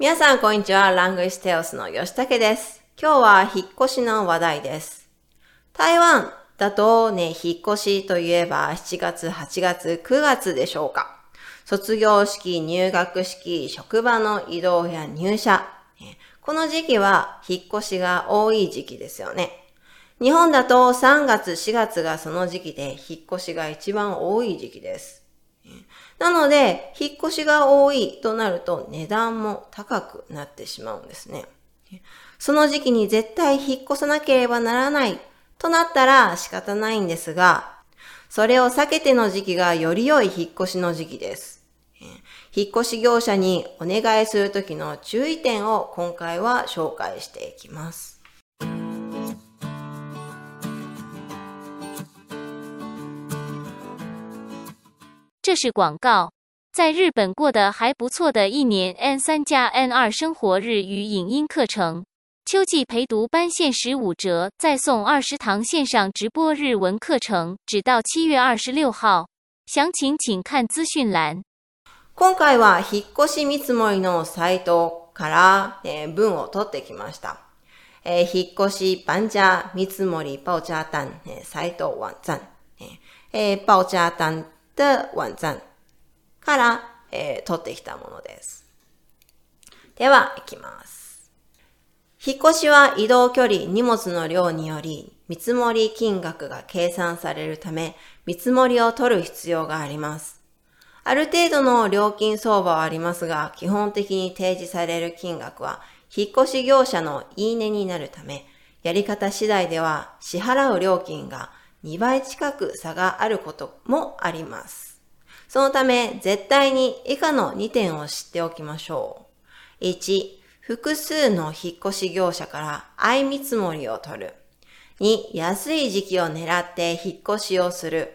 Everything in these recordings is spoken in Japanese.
皆さん、こんにちは。ラングイステオスの吉武です。今日は引っ越しの話題です。台湾だとね、引っ越しといえば7月、8月、9月でしょうか。卒業式、入学式、職場の移動や入社。この時期は引っ越しが多い時期ですよね。日本だと3月、4月がその時期で引っ越しが一番多い時期です。なので、引っ越しが多いとなると値段も高くなってしまうんですね。その時期に絶対引っ越さなければならないとなったら仕方ないんですが、それを避けての時期がより良い引っ越しの時期です。引っ越し業者にお願いするときの注意点を今回は紹介していきます。这是广告。在日本过得还不错的一年 N 三加 N 二生活日语影音课程，秋季陪读班限时五折，再送二十堂线上直播日文课程，直到七月二十六号。详情请看资讯栏。今回は引っ越し見積もりのサイトから文を取ってきました。引っ越し搬家見積もり报价单サイト网站报价单 的网站から、えー、取ってきたものです。では、いきます。引っ越しは移動距離、荷物の量により見積もり金額が計算されるため、見積もりを取る必要があります。ある程度の料金相場はありますが、基本的に提示される金額は、引っ越し業者の言い値になるため、やり方次第では支払う料金が2倍近く差があることもあります。そのため、絶対に以下の2点を知っておきましょう。1、複数の引っ越し業者から相見積もりを取る。2、安い時期を狙って引っ越しをする。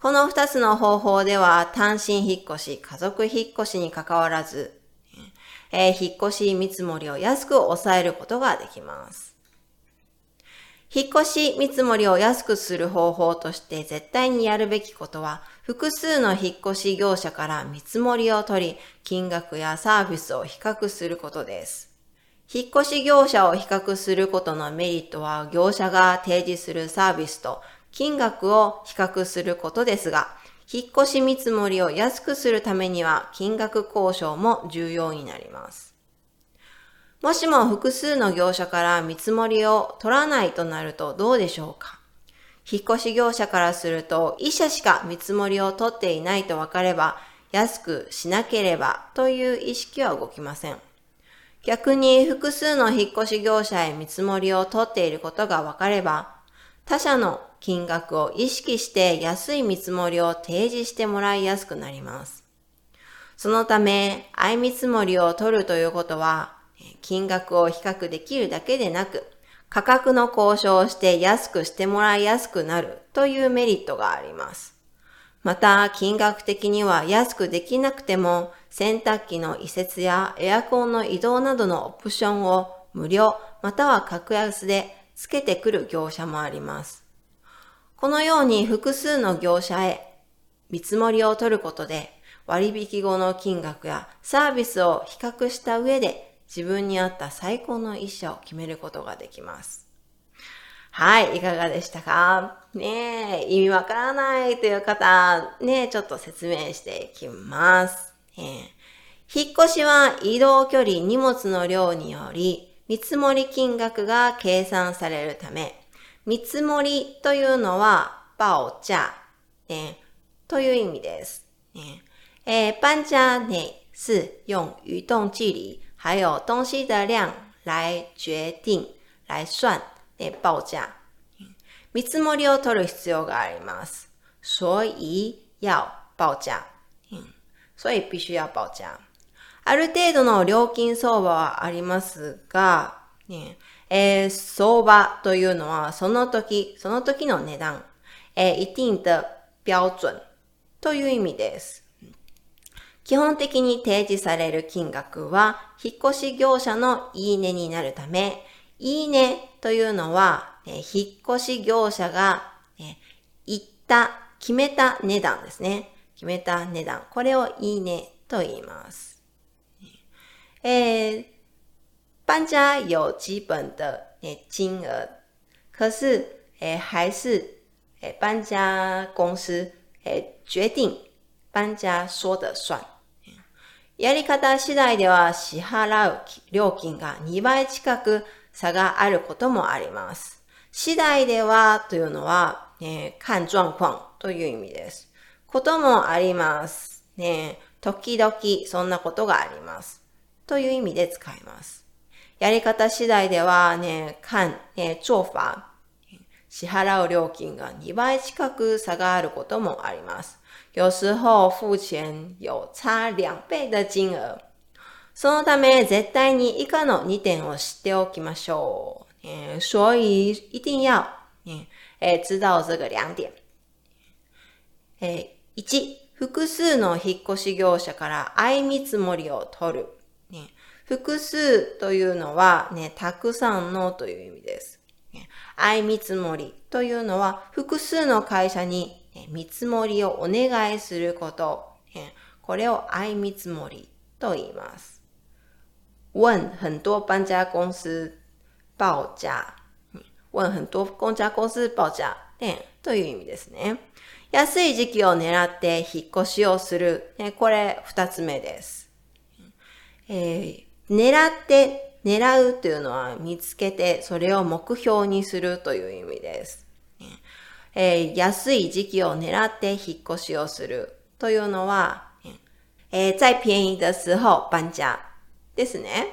この2つの方法では単身引っ越し、家族引っ越しに関わらず、えー、引っ越し見積もりを安く抑えることができます。引っ越し見積もりを安くする方法として絶対にやるべきことは、複数の引っ越し業者から見積もりを取り、金額やサービスを比較することです。引っ越し業者を比較することのメリットは、業者が提示するサービスと金額を比較することですが、引っ越し見積もりを安くするためには、金額交渉も重要になります。もしも複数の業者から見積もりを取らないとなるとどうでしょうか？引っ越し業者からすると一社しか見積もりを取っていないと分かれば安くしなければという意識は動きません。逆に複数の引っ越し業者へ見積もりを取っていることが分かれば他社の金額を意識して安い見積もりを提示してもらいやすくなります。そのため、相見積もりを取るということは、金額を比較できるだけでなく、価格の交渉をして安くしてもらいやすくなるというメリットがあります。また、金額的には安くできなくても、洗濯機の移設やエアコンの移動などのオプションを無料または格安で付けてくる業者もあります。このように複数の業者へ見積もりを取ることで割引後の金額やサービスを比較した上で自分に合った最高の一社を決めることができます。はい、いかがでしたか？ねえ、意味わからないという方、ねえちょっと説明していきます。えー、引っ越しは移動距離、荷物の量により、見積もり金額が計算されるため、見積もりというのは、報价、ね、という意味です。ねえー、搬家ね、是用移動距離还有东西的量来决定、来算、え报价。見積もりを取る必要があります。所以要報价。所以必須要報价。ある程度の料金相場はありますが、えー、相場というのはその時、その時の値段、えー、一定的標準という意味です。基本的に提示される金額は、引っ越し業者のいいねになるため、いいねというのは、え引っ越し業者が、え言った、決めた値段ですね。決めた値段。これをいいねと言います。诶，搬家有基本的金额，可是诶还是诶搬家公司诶决定搬家说的算。やり方次第では支払う料金が2倍近く差があることもあります。次第ではというのは、ね、看状況という意味です。こともあります。ね、時々そんなことがあります。という意味で使います。やり方次第ではね、看、ね、做法、支払う料金が2倍近く差があることもあります。有時候付錢有差2倍的金額。そのため、絶対に以下の2点を知っておきましょう。え所以一定要、え知道这个两点。え1、複数の引っ越し業者から相見積もりを取る。ね、複数というのは、ね、たくさんのという意味です。相見積もりというのは複数の会社に、見積もりをお願いすること。これを相見積もりと言います。问很多搬家公司報价。问很多公家公司報价。ね、という意味ですね。安い時期を狙って引っ越しをする。これ二つ目です。えー、狙って、狙うというのは見つけてそれを目標にするという意味です。えー、安い時期を狙って引っ越しをするというのは、えー、在便宜的时候搬家ですね。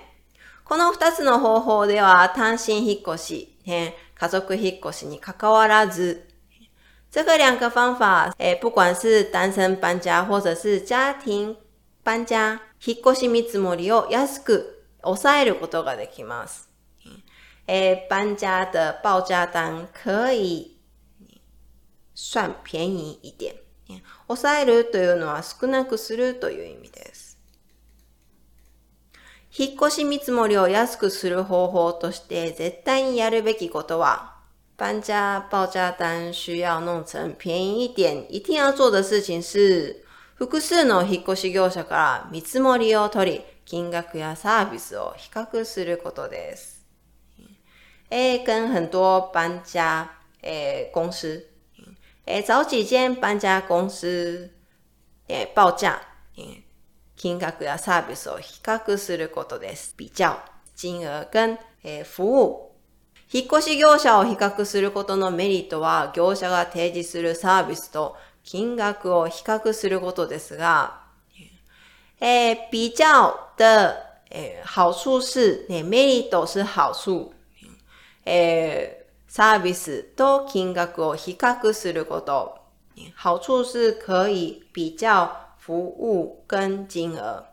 この二つの方法では単身引っ越し、ね、家族引っ越しに関わらず、这个两个方法，诶，不管是单身搬家或者是家庭搬家、引っ越し見積もりを安く抑えることができます。诶，搬家的报价单可以算便宜一点。抑えるというのは少なくするという意味です。引っ越し見積もりを安くする方法として絶対にやるべきことは、搬家报价单需要弄成便宜一点，一定要做的事情是、複数の引っ越し業者から見積もりを取り、金額やサービスを比較することです。诶，跟很多搬家诶公司，诶找几间搬家公司诶报价，金額やサービスを比較することです。比較金額跟诶服務引っ越し業者を比較することのメリットは、業者が提示するサービスと金額を比較することですが、えー、比較的、え、好处是、メリット是好处、え、サービスと金額を比較すること。好处是可以比較服務跟金額。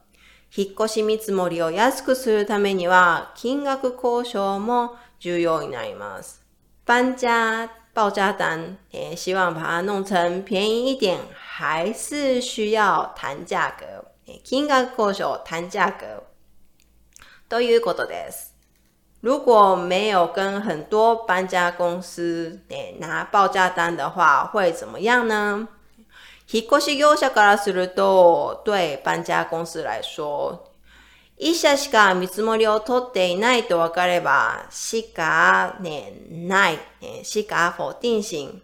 引っ越し見積もりを安くするためには、金額交渉も重要になります。搬家报价单，诶，希望把它弄成便宜一点，还是需要谈价格。金額交渉、談价格。ということです。如果没有跟很多搬家公司诶拿报价单的话，会怎么样呢？引っ越し業者からすると、对搬家公司来说，一社しか見積もりを取っていないと分かれば、しか、ね、ない、しか否定型、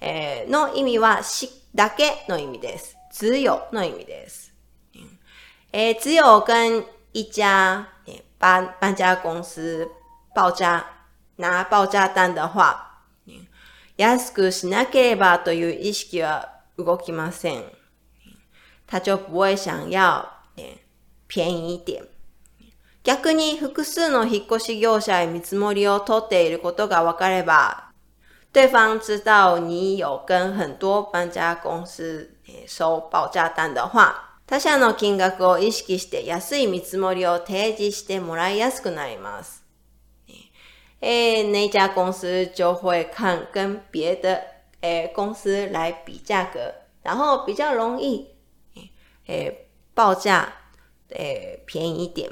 えー、の意味はしだけの意味です。只有の意味です。えー、只有跟一家搬搬家公司报价拿报价单的话、安くしなければという意識は動きません。他就不会想要便宜一点。逆に複数の引っ越し業者へ見積もりを取っていることが分かれば、对方知道你有跟很多搬家公司收报价单的话、他社の金額を意識して安い見積もりを提示してもらいやすくなります。诶，那家公司就会看跟别的诶公司来比价格，然后比较容易诶报价え、便宜一点。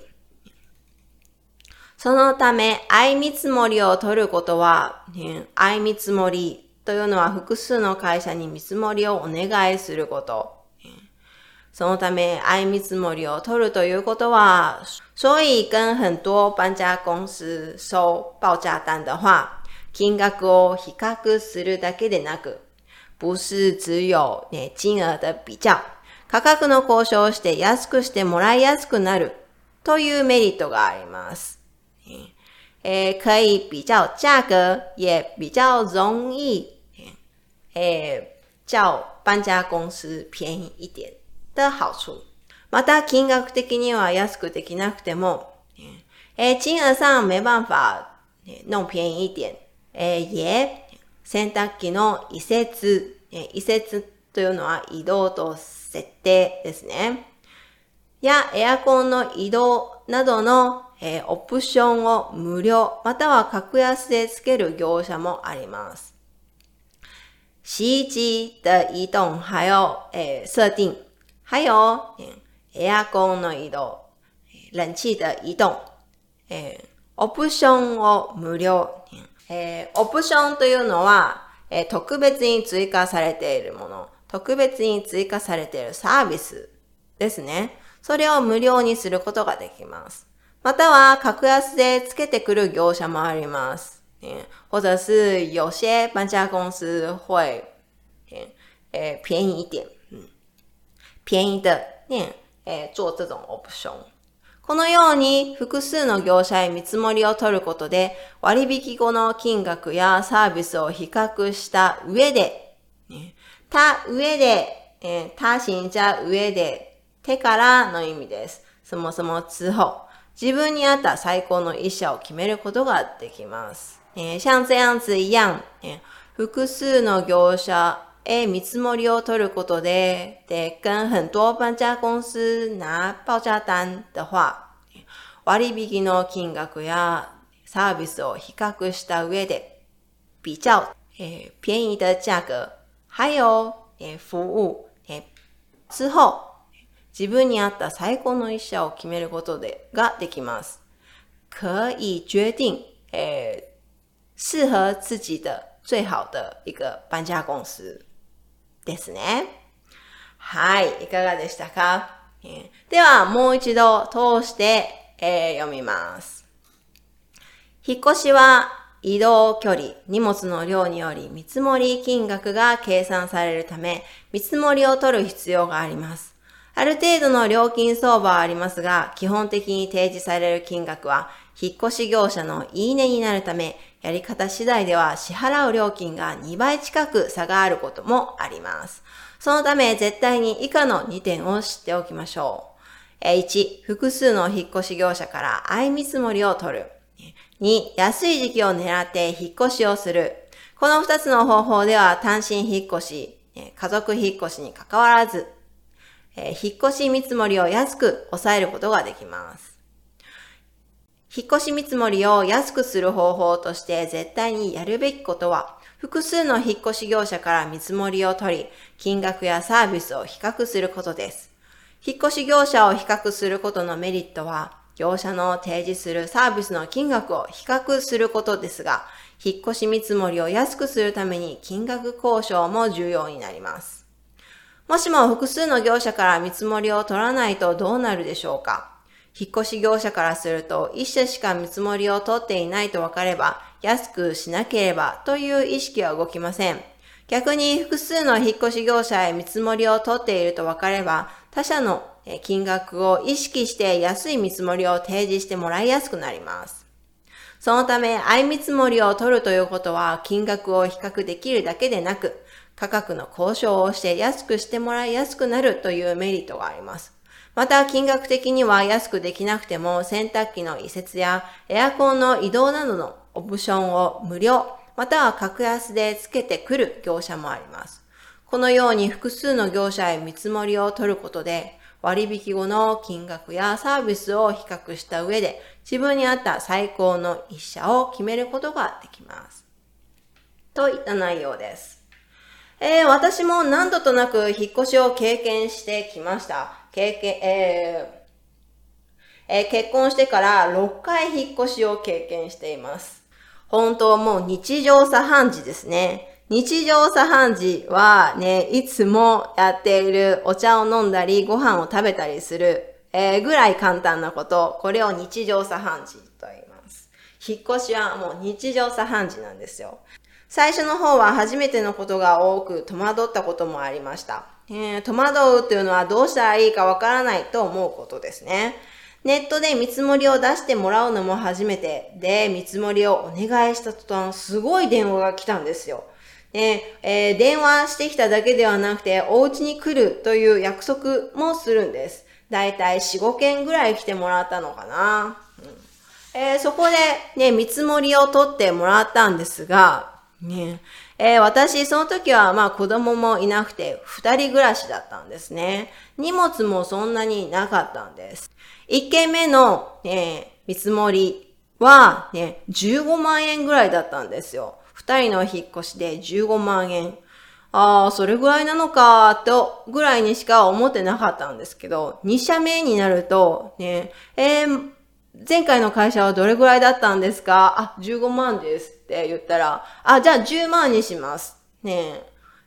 そのため、相見積もりを取ることは、相見積もりというのは複数の会社に見積もりをお願いすること。そのため、愛見積もりを取るということは、所以跟很多搬家公司收报价单的话、金額を比較するだけでなく、不是只有、ね、金額的比較、価格の交渉をして安くしてもらいやすくなるというメリットがあります。え可以比较价格，也比较容易，え叫搬家公司便宜一点的好处。また金額的には安くできなくても、え金額上没办法弄便宜一点。え也洗濯機の移設、移設というのは移動と設定ですね。やエアコンの移動などの、えー、オプションを無料または格安で付ける業者もあります。洗衣機的移動还有、えー、設定，还有、エアコンの移動、冷气的移動、えー、オプションを無料、えー、オプションというのは、えー、特別に追加されているもの、特別に追加されているサービスですね。それを無料にすることができます。または、格安で付けてくる業者もあります。或者是有些搬家公司会、便宜一点、便宜的、ねえー、做这种オプション。このように複数の業者へ見積もりを取ることで割引後の金額やサービスを比較した上で、ね、た上で、えー、他行者上で手からの意味です。そもそも之後、自分に合った最高の一社を決めることができます。えー、像这样子一样、え複数の業者へ見積もりを取ることで、で、跟很多搬家公司拿报价单的话、割引の金額やサービスを比較した上で、比較、えー、便宜的价格、还有、えー、服務、えー、之後、自分に合った最高の一社を決めることでができます。可以决定、えー、适合自己的最好的一个搬家公司。ですね。はい、いかがでしたか、えー、では、もう一度通して、えー、読みます。引っ越しは移動距離、荷物の量により見積もり金額が計算されるため、見積もりを取る必要があります。ある程度の料金相場はありますが、基本的に提示される金額は、引っ越し業者のいいねになるため、やり方次第では支払う料金が2倍近く差があることもあります。そのため、絶対に以下の2点を知っておきましょう。1、複数の引っ越し業者から相見積もりを取る。2、安い時期を狙って引っ越しをする。この2つの方法では単身引っ越し、家族引っ越しに関わらず、えー、引っ越し見積もりを安く抑えることができます。引っ越し見積もりを安くする方法として絶対にやるべきことは、複数の引っ越し業者から見積もりを取り、金額やサービスを比較することです。引っ越し業者を比較することのメリットは、業者の提示するサービスの金額を比較することですが、引っ越し見積もりを安くするために金額交渉も重要になります。もしも複数の業者から見積もりを取らないとどうなるでしょうか？引っ越し業者からすると一社しか見積もりを取っていないと分かれば安くしなければという意識は動きません。逆に複数の引っ越し業者へ見積もりを取っていると分かれば他社の金額を意識して安い見積もりを提示してもらいやすくなります。そのため、相見積もりを取るということは金額を比較できるだけでなく、価格の交渉をして安くしてもらいやすくなるというメリットがあります。また、金額的には安くできなくても、洗濯機の移設やエアコンの移動などのオプションを無料、または格安で付けてくる業者もあります。このように複数の業者へ見積もりを取ることで、割引後の金額やサービスを比較した上で、自分に合った最高の一社を決めることができます。といった内容です。えー、私も何度となく引っ越しを経験してきました。経験、えーえ、結婚してから6回引っ越しを経験しています。本当もう日常茶飯事ですね。日常茶飯事はね、いつもやっているお茶を飲んだり、ご飯を食べたりする、えー、ぐらい簡単なこと、これを日常茶飯事と言います。引っ越しはもう日常茶飯事なんですよ。最初の方は初めてのことが多く戸惑ったこともありました。えー、戸惑うというのはどうしたらいいかわからないと思うことですね。ネットで見積もりを出してもらうのも初めてで、見積もりをお願いした途端、すごい電話が来たんですよ。で、えー、電話してきただけではなくて、お家に来るという約束もするんです。だいたい4、5件ぐらい来てもらったのかな。えー、そこでね、見積もりを取ってもらったんですが、ね、えー、私、その時はまあ子供もいなくて、二人暮らしだったんですね。荷物もそんなになかったんです。一件目の、ね、見積もりはね、15万円ぐらいだったんですよ。二人の引っ越しで15万円。ああ、それぐらいなのか、と、ぐらいにしか思ってなかったんですけど、2社目になると、ね、えー、前回の会社はどれぐらいだったんですか？あ、15万です。って言ったら、あ、じゃあ10万にします。ね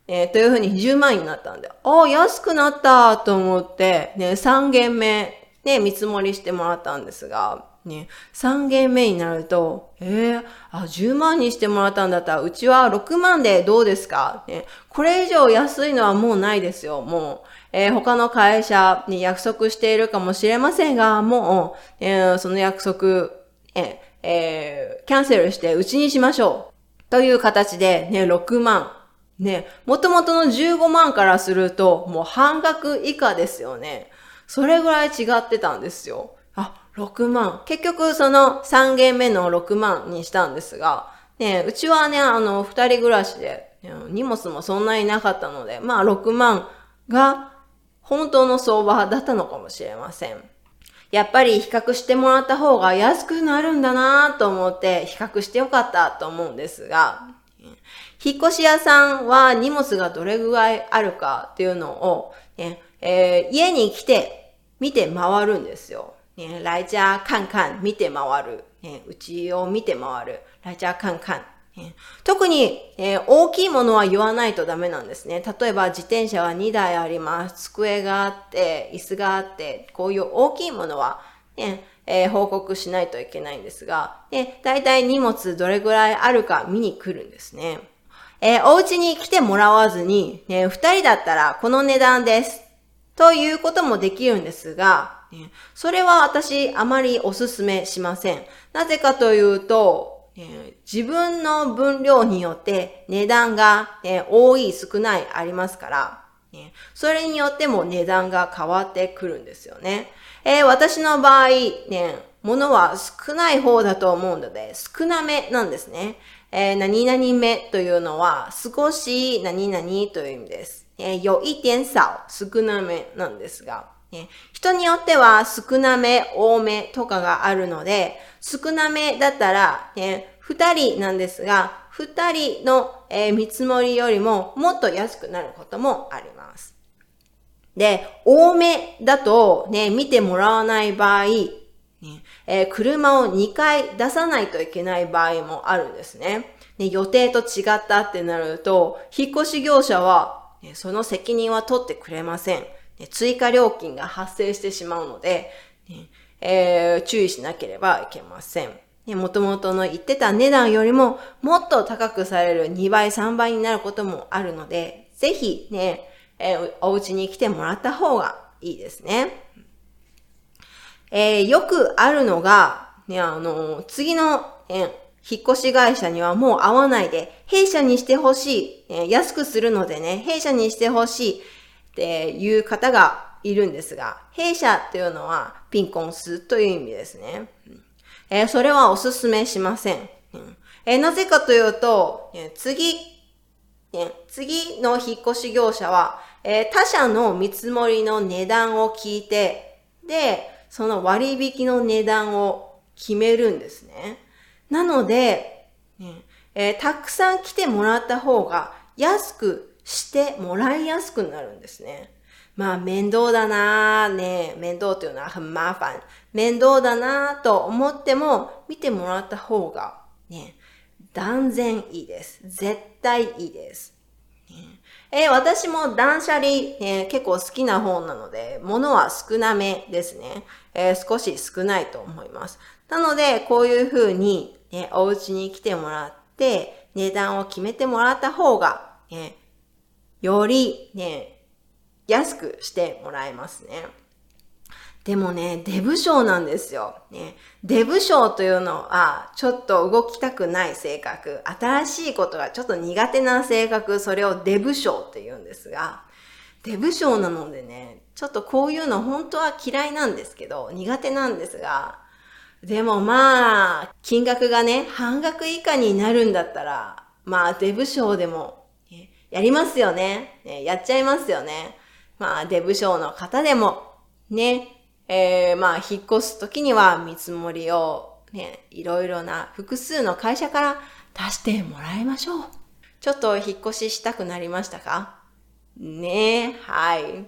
え。というふうに10万になったんで、あ、安くなったと思って、ね、3件目、ね、見積もりしてもらったんですが、ね、3件目になると、えー、あ、10万にしてもらったんだったら、うちは6万でどうですか？ね、これ以上安いのはもうないですよ、もう。えー、他の会社に約束しているかもしれませんが、もう、えー、その約束、ええー、キャンセルしてうちにしましょう。という形で、ね、6万。ね、元々の15万からすると、もう半額以下ですよね。それぐらい違ってたんですよ。6万。結局、その3件目の6万にしたんですが、ね、うちはね、あの、二人暮らしで、荷物もそんなになかったので、まあ6万が本当の相場だったのかもしれません。やっぱり比較してもらった方が安くなるんだなと思って比較してよかったと思うんですが、引っ越し屋さんは荷物がどれぐらいあるかっていうのを、ねえー、家に来て見て回るんですよ。ね、来家看看見て回る。ね、うちを見て回る。来家看看。特に、えー、大きいものは言わないとダメなんですね。例えば自転車は2台あります。机があって、椅子があって、こういう大きいものは、ねえー、報告しないといけないんですが、ね、大体荷物どれぐらいあるか見に来るんですね。えー、お家に来てもらわずに、ね、2人だったらこの値段です。ということもできるんですが、ね、それは私あまりお勧めしません。なぜかというと、え自分の分量によって値段が、ね、多い少ないありますから、ね、それによっても値段が変わってくるんですよね。えー、私の場合、ね、物は少ない方だと思うので、少なめなんですね。えー、何々目というのは、少し何々という意味です。えー、有一点少、少なめなんですが、ね、人によっては少なめ、多めとかがあるので、少なめだったら、ね、二人なんですが、二人の、え、見積もりよりももっと安くなることもあります。で、多めだとね、見てもらわない場合、ねえー、車を2回出さないといけない場合もあるんですね。ね予定と違ったってなると、引っ越し業者は、ね、その責任は取ってくれません。追加料金が発生してしまうので、ねえー、注意しなければいけません。もともとの言ってた値段よりももっと高くされる2倍、3倍になることもあるので、ぜひね、えー、お家に来てもらった方がいいですね。えー、よくあるのが、ね、あの、次の、えー、引っ越し会社にはもう会わないで、弊社にしてほしい、えー、安くするのでね、弊社にしてほしい、っていう方がいるんですが、弊社っていうのはピンコンスという意味ですね。えー、それはお勧めしません。えー、なぜかというと、次、次の引っ越し業者は、えー、他社の見積もりの値段を聞いて、で、その割引の値段を決めるんですね。なので、えー、たくさん来てもらった方が安くしてもらいやすくなるんですね。まあ面倒だなぁね、面倒というのは很麻煩。面倒だなぁと思っても見てもらった方がね、断然いいです。絶対いいです。え私も断捨離、えー結構好きな方なので、物は少なめですね。えー少し少ないと思います。なので、こういう風に、ね、お家に来てもらって、値段を決めてもらった方が、ね、より、ね、安くしてもらえますね。でもね、デブ症なんですよ。ね、デブ症というのは、ちょっと動きたくない性格、新しいことがちょっと苦手な性格、それをデブ症って言うんですが、デブ症なのでね、ちょっとこういうの本当は嫌いなんですけど、苦手なんですが、でもまあ、金額がね、半額以下になるんだったら、まあ、デブ賞でも、やりますよねね。やっちゃいますよね。まあ、デブ賞の方でも、ね、えー、まあ、引っ越すときには見積もりを、ね、いろいろな複数の会社から出してもらいましょう。ちょっと引っ越ししたくなりましたか？ねえ、はい。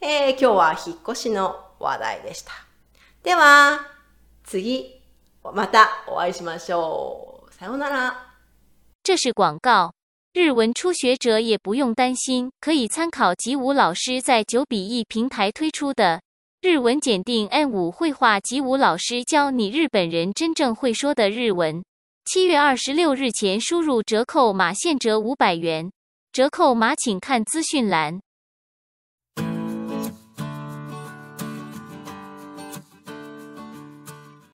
えー、今日は引っ越しの話題でした。では、次、またお会いしましょう。さようなら。这是广告。日文初学者也不用担心，可以参考吉武老师在九比一平台推出的日文检定 N 五绘画。吉武老师教你日本人真正会说的日文。七月二十六日前输入折扣码现折五百元，折扣码请看资讯栏。